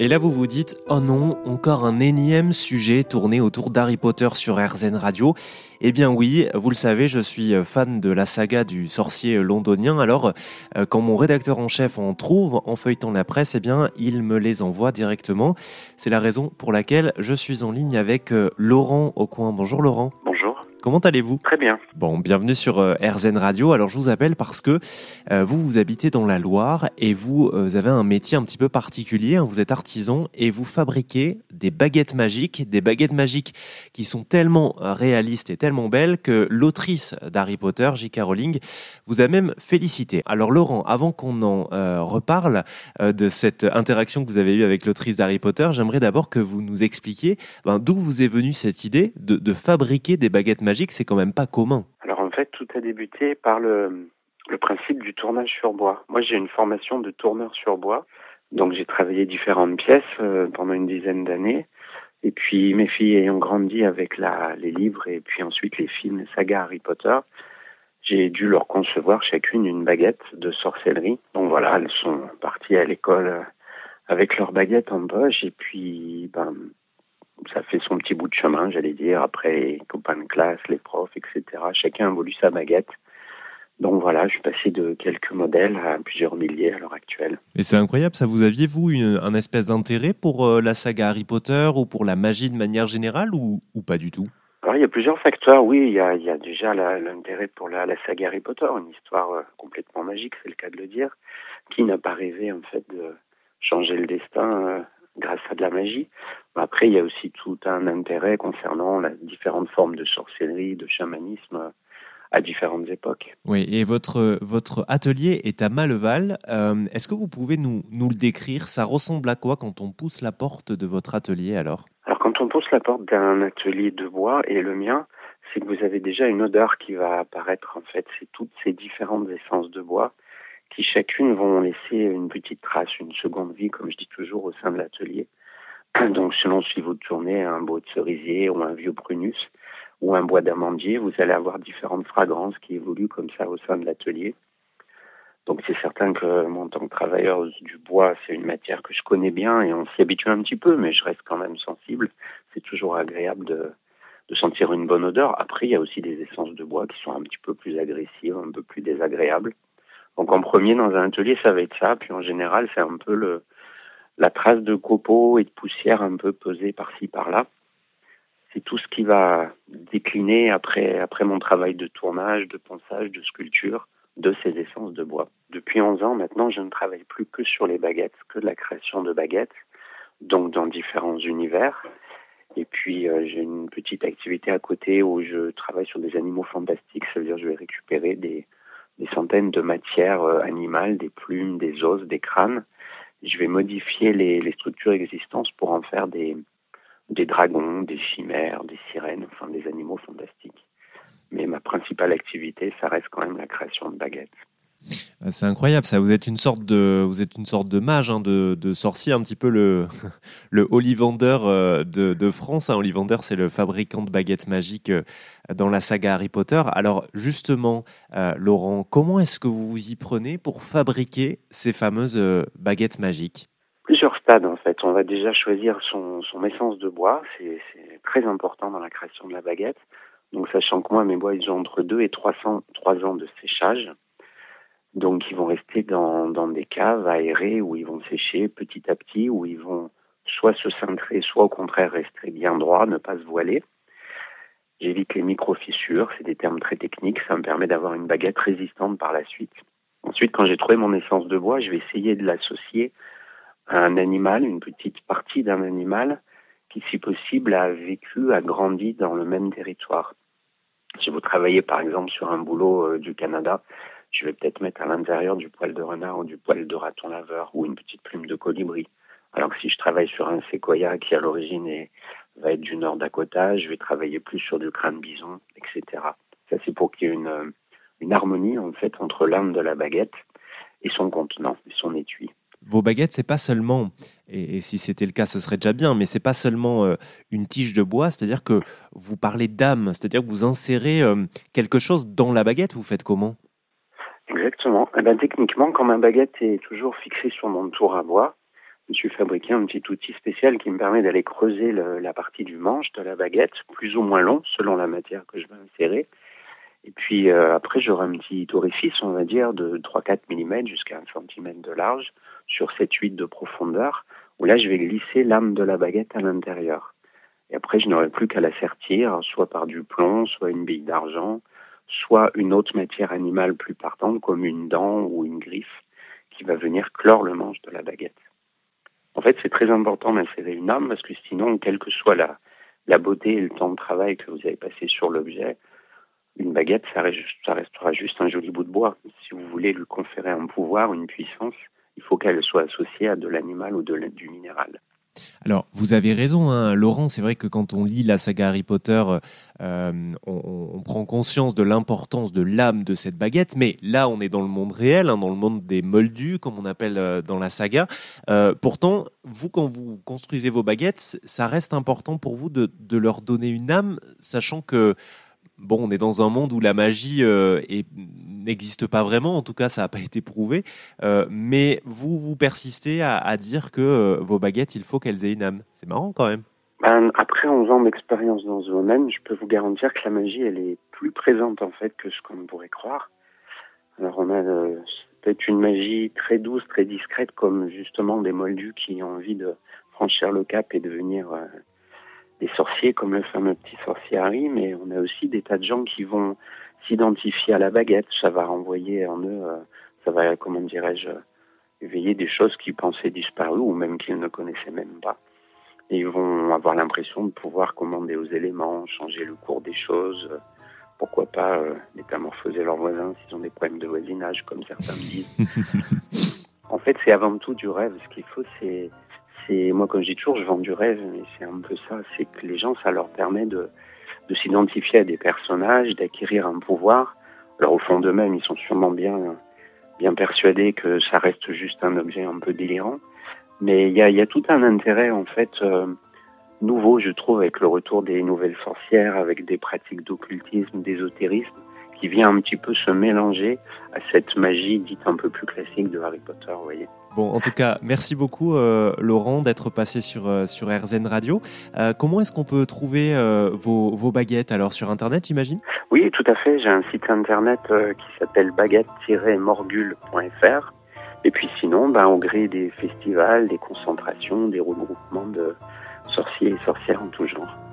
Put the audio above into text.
Et là, vous vous dites, oh non, encore un énième sujet tourné autour d'Harry Potter sur RZN Radio. Eh bien oui, vous le savez, je suis fan de la saga du sorcier londonien. Alors, euh, quand mon rédacteur en chef en trouve en feuilletant la presse, eh bien, il me les envoie directement. C'est la raison pour laquelle je suis en ligne avec euh, Laurent Aucoin. Bonjour Laurent. Comment allez-vous? Très bien. Bon, bienvenue sur euh, RZN Radio. Alors, je vous appelle parce que euh, vous, vous habitez dans la Loire et vous, euh, avez un métier un petit peu particulier. Hein. Vous êtes artisan et vous fabriquez des baguettes magiques, des baguettes magiques qui sont tellement réalistes et tellement belles que l'autrice d'Harry Potter, J.K. Rowling, vous a même félicité. Alors, Laurent, avant qu'on en reparle de cette interaction que vous avez eue avec l'autrice d'Harry Potter, j'aimerais d'abord que vous nous expliquiez ben, d'où vous est venue cette idée de, de fabriquer des baguettes magiques magique, c'est quand même pas commun. Alors en fait, tout a débuté par le, principe du tournage sur bois. Moi, j'ai une formation de tourneur sur bois, donc j'ai travaillé différentes pièces euh, pendant une dizaine d'années. Et puis mes filles ayant grandi avec les livres et puis ensuite les films, les sagas Harry Potter, j'ai dû leur concevoir chacune une baguette de sorcellerie. Donc voilà, elles sont parties à l'école avec leur baguette en poche et puis ben, ça fait son petit bout de chemin, j'allais dire, après les copains de classe, les profs, etc. Chacun a voulu sa baguette. Donc voilà, je suis passé de quelques modèles à plusieurs milliers à l'heure actuelle. Et c'est incroyable, ça vous aviez, vous, un espèce d'intérêt pour euh, la saga Harry Potter ou pour la magie de manière générale ou, ou pas du tout? Alors il y a plusieurs facteurs, oui, il y a, il y a déjà l'intérêt pour la, la, saga Harry Potter, une histoire euh, complètement magique, c'est le cas de le dire. Qui n'a pas rêvé en fait de changer le destin euh, grâce à de la magie. Après, il y a aussi tout un intérêt concernant les différentes formes de sorcellerie, de chamanisme à différentes époques. Oui, et votre, votre atelier est à Maleval. Euh, est-ce que vous pouvez nous, nous le décrire? Ça ressemble à quoi quand on pousse la porte de votre atelier alors? Alors quand on pousse la porte d'un atelier de bois et le mien, c'est que vous avez déjà une odeur qui va apparaître en fait. C'est toutes ces différentes essences de bois qui chacune vont laisser une petite trace, une seconde vie, comme je dis toujours, au sein de l'atelier. Donc, selon si vous tournez un bois de cerisier ou un vieux prunus ou un bois d'amandier, vous allez avoir différentes fragrances qui évoluent comme ça au sein de l'atelier. Donc, c'est certain que moi, en tant que travailleur du bois, c'est une matière que je connais bien et on s'y habitue un petit peu, mais je reste quand même sensible. C'est toujours agréable de sentir une bonne odeur. Après, il y a aussi des essences de bois qui sont un petit peu plus agressives, un peu plus désagréables. Donc en premier, dans un atelier, ça va être ça. Puis en général, c'est un peu le, la trace de copeaux et de poussière un peu posée par-ci, par-là. C'est tout ce qui va décliner après, après mon travail de tournage, de ponçage, de sculpture de ces essences de bois. Depuis 11 ans maintenant, je ne travaille plus que sur les baguettes, que de la création de baguettes, donc dans différents univers. Et puis euh, j'ai une petite activité à côté où je travaille sur des animaux fantastiques, ça veut dire que je vais récupérer des, des centaines de matières euh, animales, des plumes, des os, des crânes. Je vais modifier les, structures existantes pour en faire des dragons, des chimères, des sirènes, enfin des animaux fantastiques. Mais ma principale activité, ça reste quand même la création de baguettes. Ah, c'est incroyable, ça. Vous êtes une sorte de, vous êtes une sorte de mage, hein, de, sorcier, un petit peu le, le Ollivander euh, de, de France. Hein. Ollivander, c'est le fabricant de baguettes magiques euh, dans la saga Harry Potter. Alors, justement, euh, Laurent, comment est-ce que vous vous y prenez pour fabriquer ces fameuses baguettes magiques? Plusieurs stades, en fait. On va déjà choisir son, son essence de bois. C'est très important dans la création de la baguette. Donc, sachant que moi, mes bois, ils ont entre 2 et 300, 3 ans de séchage. Donc ils vont rester dans, des caves aérées où ils vont sécher petit à petit, où ils vont soit se cintrer, soit au contraire rester bien droit, ne pas se voiler. J'évite les micro-fissures, c'est des termes très techniques, ça me permet d'avoir une baguette résistante par la suite. Ensuite, quand j'ai trouvé mon essence de bois, je vais essayer de l'associer à un animal, une petite partie d'un animal qui, si possible, a vécu, a grandi dans le même territoire. Si vous travaillez par exemple sur un boulot euh, du Canada, je vais peut-être mettre à l'intérieur du poil de renard ou du poil de raton laveur ou une petite plume de colibri. Alors que si je travaille sur un séquoia qui à l'origine va être du nord Dakota, je vais travailler plus sur du crâne bison, etc. Ça c'est pour qu'il y ait une, harmonie en fait entre l'âme de la baguette et son contenant, et son étui. Vos baguettes, c'est pas seulement, et, si c'était le cas, ce serait déjà bien, mais c'est pas seulement euh, une tige de bois, c'est-à-dire que vous parlez d'âme, c'est-à-dire que vous insérez euh, quelque chose dans la baguette. Vous faites comment? Exactement. Eh ben, techniquement, quand ma baguette est toujours fixée sur mon tour à bois, je me suis fabriqué un petit outil spécial qui me permet d'aller creuser la partie du manche de la baguette, plus ou moins long selon la matière que je vais insérer. Et puis euh, après, j'aurai un petit orifice, on va dire, de 3-4 mm jusqu'à 1 cm de large sur 7-8 de profondeur, où là, je vais glisser l'âme de la baguette à l'intérieur. Et après, je n'aurai plus qu'à la sertir, soit par du plomb, soit une bille d'argent, soit une autre matière animale plus partante, comme une dent ou une griffe, qui va venir clore le manche de la baguette. En fait, c'est très important d'insérer une âme, parce que sinon, quelle que soit la, beauté et le temps de travail que vous avez passé sur l'objet, une baguette, ça, restera juste un joli bout de bois. Si vous voulez lui conférer un pouvoir, une puissance, il faut qu'elle soit associée à de l'animal ou du minéral. Alors, vous avez raison, hein, Laurent. C'est vrai que quand on lit la saga Harry Potter, euh, on, prend conscience de l'importance de l'âme de cette baguette. Mais là, on est dans le monde réel, hein, dans le monde des moldus, comme on appelle euh, dans la saga. Euh, pourtant, vous, quand vous construisez vos baguettes, ça reste important pour vous de, de leur donner une âme, sachant que bon, on est dans un monde où la magie euh, n'existe pas vraiment, en tout cas ça n'a pas été prouvé, euh, mais vous, vous persistez à, dire que euh, vos baguettes, il faut qu'elles aient une âme. C'est marrant quand même. Ben, après 11 ans d'expérience dans ce domaine, je peux vous garantir que la magie, elle est plus présente en fait que ce qu'on pourrait croire. Alors on a peut-être une magie très douce, très discrète, comme justement des moldus qui ont envie de franchir le cap et devenir des sorciers comme le fameux petit sorcier Harry, mais on a aussi des tas de gens qui vont s'identifier à la baguette. Ça va renvoyer en eux, euh, ça va, comment dirais-je, éveiller des choses qu'ils pensaient disparues ou même qu'ils ne connaissaient même pas. Et ils vont avoir l'impression de pouvoir commander aux éléments, changer le cours des choses, pourquoi pas euh, métamorphoser leurs voisins s'ils ont des problèmes de voisinage, comme certains me disent. en fait, c'est avant tout du rêve. Ce qu'il faut, moi, comme je dis toujours, je vends du rêve, mais c'est un peu ça. C'est que les gens, ça leur permet de, de s'identifier à des personnages, d'acquérir un pouvoir. Alors au fond d'eux-mêmes, ils sont sûrement bien, bien persuadés que ça reste juste un objet un peu délirant. Mais il y a, y a, tout un intérêt en fait euh, nouveau, je trouve, avec le retour des nouvelles sorcières, avec des pratiques d'occultisme, d'ésotérisme, qui vient un petit peu se mélanger à cette magie dite un peu plus classique de Harry Potter, vous voyez. En tout cas, merci beaucoup euh, Laurent d'être passé sur, euh, sur RZN Radio. Euh, comment est-ce qu'on peut trouver vos, vos, baguettes alors sur Internet, j'imagine? Oui, tout à fait. J'ai un site Internet qui s'appelle baguette-morgule.fr. Et puis sinon, ben, au gré des festivals, des concentrations, des regroupements de sorciers et sorcières en tout genre.